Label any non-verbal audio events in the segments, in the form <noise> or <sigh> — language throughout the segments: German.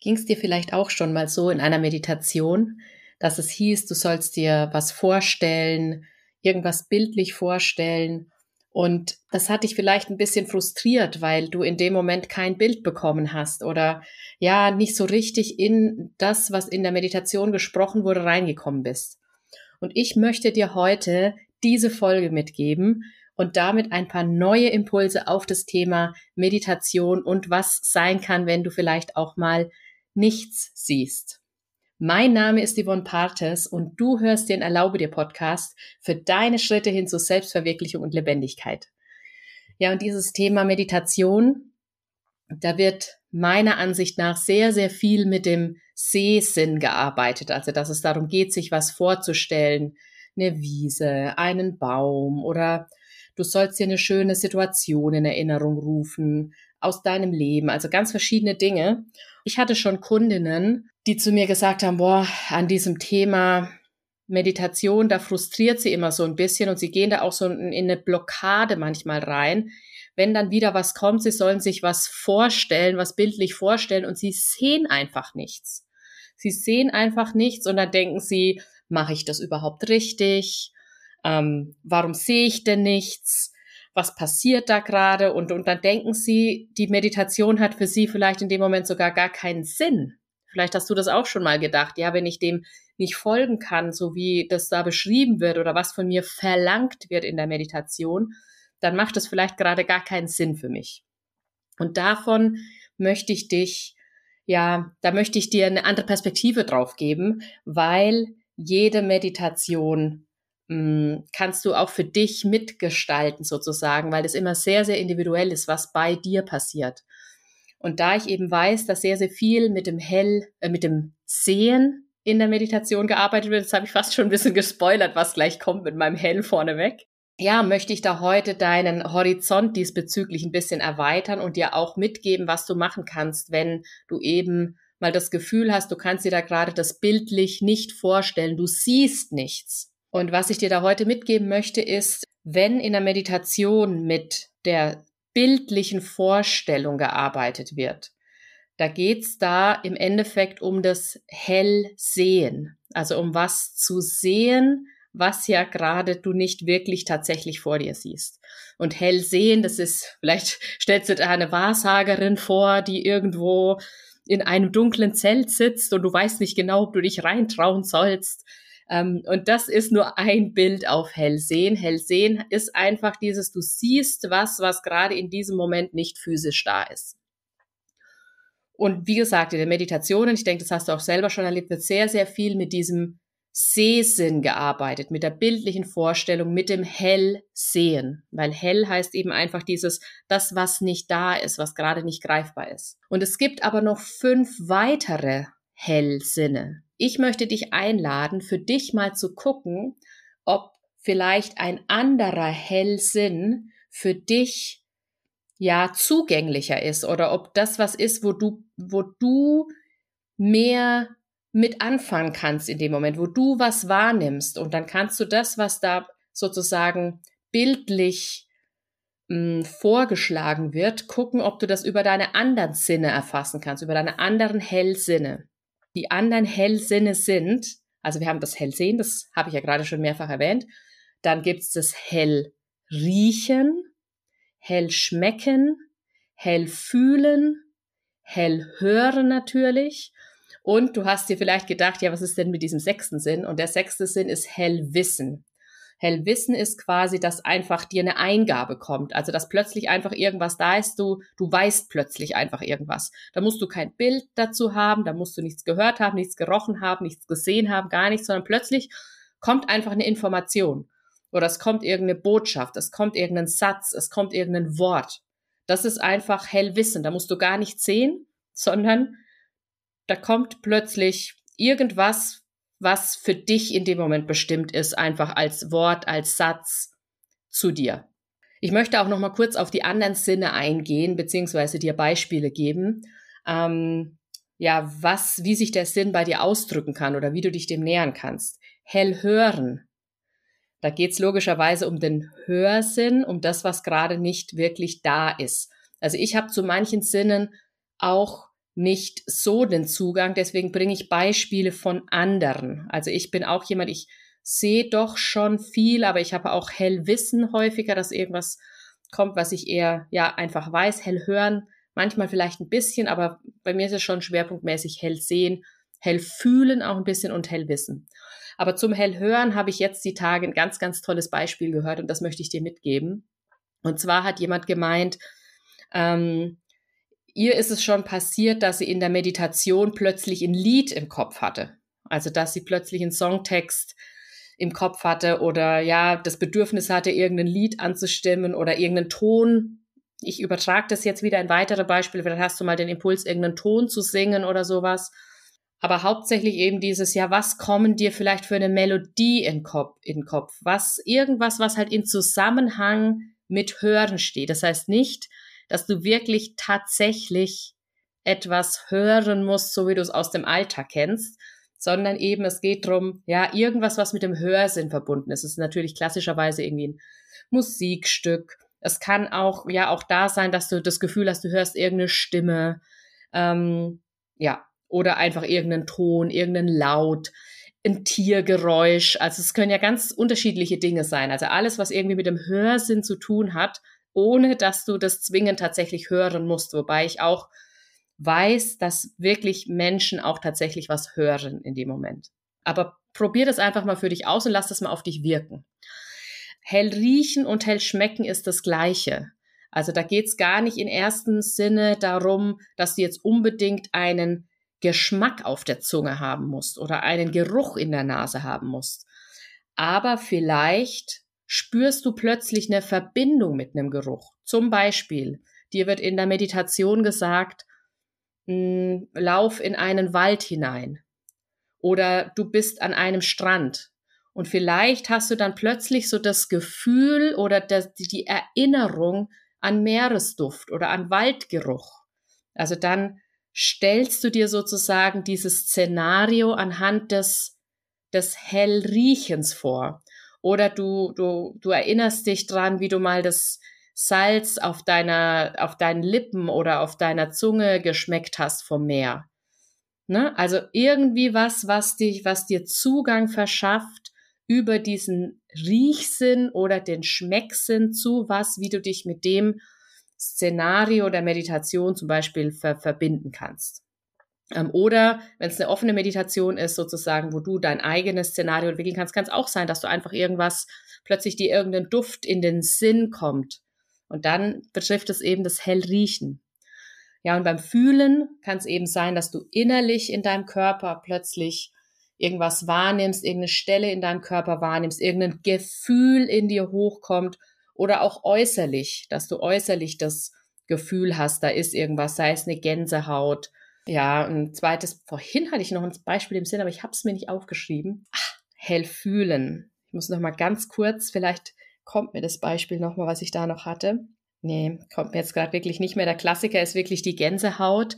Ging es dir vielleicht auch schon mal so in einer Meditation, dass es hieß, du sollst dir was vorstellen, irgendwas bildlich vorstellen und das hat dich vielleicht ein bisschen frustriert, weil du in dem Moment kein Bild bekommen hast oder ja, nicht so richtig in das, was in der Meditation gesprochen wurde, reingekommen bist. Und ich möchte dir heute diese Folge mitgeben und damit ein paar neue Impulse auf das Thema Meditation und was sein kann, wenn du vielleicht auch mal nichts siehst. Mein Name ist Yvonne Partes und du hörst den Erlaube dir Podcast für deine Schritte hin zur Selbstverwirklichung und Lebendigkeit. Ja, und dieses Thema Meditation, da wird meiner Ansicht nach sehr, sehr viel mit dem Sehsinn gearbeitet. Also, dass es darum geht, sich was vorzustellen, eine Wiese, einen Baum oder du sollst dir eine schöne Situation in Erinnerung rufen aus deinem Leben, also ganz verschiedene Dinge. Ich hatte schon Kundinnen, die zu mir gesagt haben, boah, an diesem Thema Meditation, da frustriert sie immer so ein bisschen und sie gehen da auch so in eine Blockade manchmal rein. Wenn dann wieder was kommt, sie sollen sich was vorstellen, was bildlich vorstellen und sie sehen einfach nichts. Sie sehen einfach nichts und dann denken sie, mache ich das überhaupt richtig? Ähm, warum sehe ich denn nichts? Was passiert da gerade und, und dann denken sie, die Meditation hat für sie vielleicht in dem Moment sogar gar keinen Sinn. Vielleicht hast du das auch schon mal gedacht, ja, wenn ich dem nicht folgen kann, so wie das da beschrieben wird oder was von mir verlangt wird in der Meditation, dann macht es vielleicht gerade gar keinen Sinn für mich. Und davon möchte ich dich, ja, da möchte ich dir eine andere Perspektive drauf geben, weil jede Meditation Mm, kannst du auch für dich mitgestalten sozusagen, weil es immer sehr, sehr individuell ist, was bei dir passiert. Und da ich eben weiß, dass sehr, sehr viel mit dem Hell, äh, mit dem Sehen in der Meditation gearbeitet wird, das habe ich fast schon ein bisschen gespoilert, was gleich kommt mit meinem Hell vorneweg. Ja, möchte ich da heute deinen Horizont diesbezüglich ein bisschen erweitern und dir auch mitgeben, was du machen kannst, wenn du eben mal das Gefühl hast, du kannst dir da gerade das bildlich nicht vorstellen, du siehst nichts und was ich dir da heute mitgeben möchte, ist, wenn in der Meditation mit der bildlichen Vorstellung gearbeitet wird, da geht's da im Endeffekt um das Hellsehen, also um was zu sehen, was ja gerade du nicht wirklich tatsächlich vor dir siehst. Und Hellsehen, das ist, <laughs> vielleicht stellst du dir eine Wahrsagerin vor, die irgendwo in einem dunklen Zelt sitzt und du weißt nicht genau, ob du dich reintrauen sollst. Ähm, und das ist nur ein Bild auf Hellsehen. Hellsehen ist einfach dieses, du siehst was, was gerade in diesem Moment nicht physisch da ist. Und wie gesagt, in der Meditation, und ich denke, das hast du auch selber schon erlebt, wird sehr, sehr viel mit diesem Sehsinn gearbeitet, mit der bildlichen Vorstellung, mit dem Hellsehen. Weil hell heißt eben einfach dieses, das, was nicht da ist, was gerade nicht greifbar ist. Und es gibt aber noch fünf weitere Hellsinne. Ich möchte dich einladen, für dich mal zu gucken, ob vielleicht ein anderer Hellsinn für dich ja zugänglicher ist oder ob das was ist, wo du, wo du mehr mit anfangen kannst in dem Moment, wo du was wahrnimmst. Und dann kannst du das, was da sozusagen bildlich hm, vorgeschlagen wird, gucken, ob du das über deine anderen Sinne erfassen kannst, über deine anderen Hellsinne die anderen Hellsinne sind, also wir haben das Hellsehen, das habe ich ja gerade schon mehrfach erwähnt, dann gibt's das Hellriechen, Hellschmecken, Hellfühlen, Hellhören natürlich. Und du hast dir vielleicht gedacht, ja, was ist denn mit diesem sechsten Sinn? Und der sechste Sinn ist Hellwissen. Hellwissen ist quasi, dass einfach dir eine Eingabe kommt. Also, dass plötzlich einfach irgendwas da ist, du, du weißt plötzlich einfach irgendwas. Da musst du kein Bild dazu haben, da musst du nichts gehört haben, nichts gerochen haben, nichts gesehen haben, gar nichts, sondern plötzlich kommt einfach eine Information. Oder es kommt irgendeine Botschaft, es kommt irgendein Satz, es kommt irgendein Wort. Das ist einfach Hellwissen. Da musst du gar nichts sehen, sondern da kommt plötzlich irgendwas, was für dich in dem Moment bestimmt ist, einfach als Wort, als Satz zu dir. Ich möchte auch noch mal kurz auf die anderen Sinne eingehen, beziehungsweise dir Beispiele geben, ähm, ja, was, wie sich der Sinn bei dir ausdrücken kann oder wie du dich dem nähern kannst. Hell hören. Da geht's logischerweise um den Hörsinn, um das, was gerade nicht wirklich da ist. Also ich habe zu manchen Sinnen auch nicht so den Zugang. Deswegen bringe ich Beispiele von anderen. Also ich bin auch jemand, ich sehe doch schon viel, aber ich habe auch Hellwissen häufiger, dass irgendwas kommt, was ich eher ja einfach weiß. Hell hören, manchmal vielleicht ein bisschen, aber bei mir ist es schon schwerpunktmäßig hell sehen, hell fühlen auch ein bisschen und hell wissen. Aber zum hell hören habe ich jetzt die Tage ein ganz, ganz tolles Beispiel gehört und das möchte ich dir mitgeben. Und zwar hat jemand gemeint, ähm, ihr ist es schon passiert, dass sie in der Meditation plötzlich ein Lied im Kopf hatte. Also, dass sie plötzlich einen Songtext im Kopf hatte oder ja, das Bedürfnis hatte, irgendein Lied anzustimmen oder irgendeinen Ton. Ich übertrage das jetzt wieder in weitere Beispiele. Vielleicht hast du mal den Impuls, irgendeinen Ton zu singen oder sowas. Aber hauptsächlich eben dieses, ja, was kommen dir vielleicht für eine Melodie in Kopf, in Kopf? Was, irgendwas, was halt in Zusammenhang mit Hören steht. Das heißt nicht, dass du wirklich tatsächlich etwas hören musst, so wie du es aus dem Alltag kennst, sondern eben es geht drum, ja, irgendwas, was mit dem Hörsinn verbunden ist. Es ist natürlich klassischerweise irgendwie ein Musikstück. Es kann auch, ja, auch da sein, dass du das Gefühl hast, du hörst irgendeine Stimme, ähm, ja, oder einfach irgendeinen Ton, irgendeinen Laut, ein Tiergeräusch. Also es können ja ganz unterschiedliche Dinge sein. Also alles, was irgendwie mit dem Hörsinn zu tun hat, ohne dass du das zwingend tatsächlich hören musst. Wobei ich auch weiß, dass wirklich Menschen auch tatsächlich was hören in dem Moment. Aber probier das einfach mal für dich aus und lass das mal auf dich wirken. Hell riechen und hell schmecken ist das Gleiche. Also da geht's gar nicht in ersten Sinne darum, dass du jetzt unbedingt einen Geschmack auf der Zunge haben musst oder einen Geruch in der Nase haben musst. Aber vielleicht spürst du plötzlich eine Verbindung mit einem Geruch. Zum Beispiel, dir wird in der Meditation gesagt, mh, hm, lauf in einen Wald hinein oder du bist an einem Strand und vielleicht hast du dann plötzlich so das Gefühl oder das, die Erinnerung an Meeresduft oder an Waldgeruch. Also dann stellst du dir sozusagen dieses Szenario anhand des, des Hellriechens vor. Oder du, du, du erinnerst dich dran, wie du mal das Salz auf deiner, auf deinen Lippen oder auf deiner Zunge geschmeckt hast vom Meer. Ne? Also irgendwie was, was dich, was dir Zugang verschafft über diesen Riechsinn oder den Schmecksinn zu was, wie du dich mit dem Szenario der Meditation zum Beispiel ver verbinden kannst. Ähm, oder wenn es eine offene Meditation ist, sozusagen, wo du dein eigenes Szenario entwickeln kannst, kann es auch sein, dass du einfach irgendwas, plötzlich dir irgendein Duft in den Sinn kommt. Und dann betrifft es eben das Hellriechen. Ja, und beim Fühlen kann es eben sein, dass du innerlich in deinem Körper plötzlich irgendwas wahrnimmst, irgendeine Stelle in deinem Körper wahrnimmst, irgendein Gefühl in dir hochkommt oder auch äußerlich, dass du äußerlich das Gefühl hast, da ist irgendwas, sei es eine Gänsehaut, ja, ein zweites, vorhin hatte ich noch ein Beispiel im Sinn, aber ich habe es mir nicht aufgeschrieben. Ach, hell fühlen. Ich muss noch mal ganz kurz, vielleicht kommt mir das Beispiel noch mal, was ich da noch hatte. Nee, kommt mir jetzt gerade wirklich nicht mehr. Der Klassiker ist wirklich die Gänsehaut.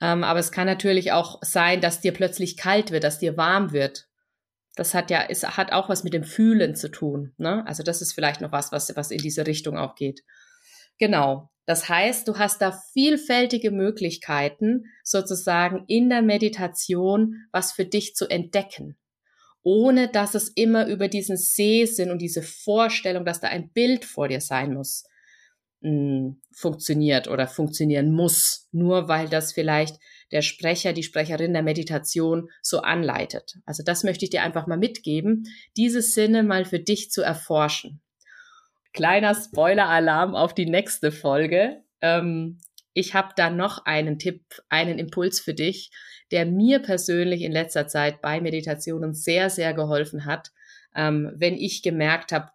Ähm, aber es kann natürlich auch sein, dass dir plötzlich kalt wird, dass dir warm wird. Das hat ja, es hat auch was mit dem Fühlen zu tun. Ne? Also das ist vielleicht noch was, was, was in diese Richtung auch geht. Genau. Das heißt, du hast da vielfältige Möglichkeiten, sozusagen in der Meditation was für dich zu entdecken, ohne dass es immer über diesen Sehsinn und diese Vorstellung, dass da ein Bild vor dir sein muss, mm, funktioniert oder funktionieren muss, nur weil das vielleicht der Sprecher, die Sprecherin der Meditation so anleitet. Also das möchte ich dir einfach mal mitgeben, diese Sinne mal für dich zu erforschen. Kleiner Spoiler-Alarm auf die nächste Folge. Ähm, ich habe da noch einen Tipp, einen Impuls für dich, der mir persönlich in letzter Zeit bei Meditationen sehr, sehr geholfen hat. Ähm, wenn ich gemerkt habe,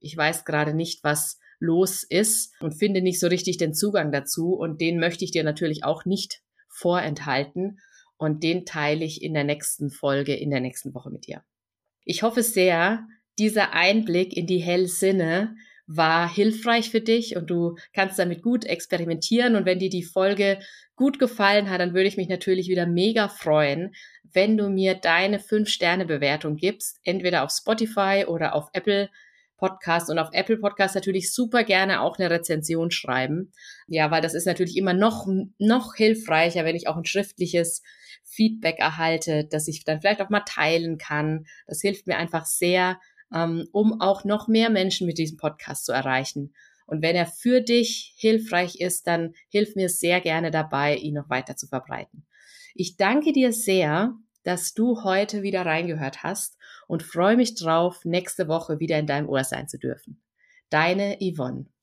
ich weiß gerade nicht, was los ist und finde nicht so richtig den Zugang dazu. Und den möchte ich dir natürlich auch nicht vorenthalten. Und den teile ich in der nächsten Folge, in der nächsten Woche mit dir. Ich hoffe sehr, dieser Einblick in die Hellsinne war hilfreich für dich und du kannst damit gut experimentieren. Und wenn dir die Folge gut gefallen hat, dann würde ich mich natürlich wieder mega freuen, wenn du mir deine 5-Sterne-Bewertung gibst, entweder auf Spotify oder auf Apple Podcast und auf Apple Podcast natürlich super gerne auch eine Rezension schreiben. Ja, weil das ist natürlich immer noch, noch hilfreicher, wenn ich auch ein schriftliches Feedback erhalte, dass ich dann vielleicht auch mal teilen kann. Das hilft mir einfach sehr, ähm, um auch noch mehr Menschen mit diesem Podcast zu erreichen. Und wenn er für dich hilfreich ist, dann hilf mir sehr gerne dabei, ihn noch weiter zu verbreiten. Ich danke dir sehr, dass du heute wieder reingehört hast und freue mich drauf, nächste Woche wieder in deinem Ohr sein zu dürfen. Deine Yvonne.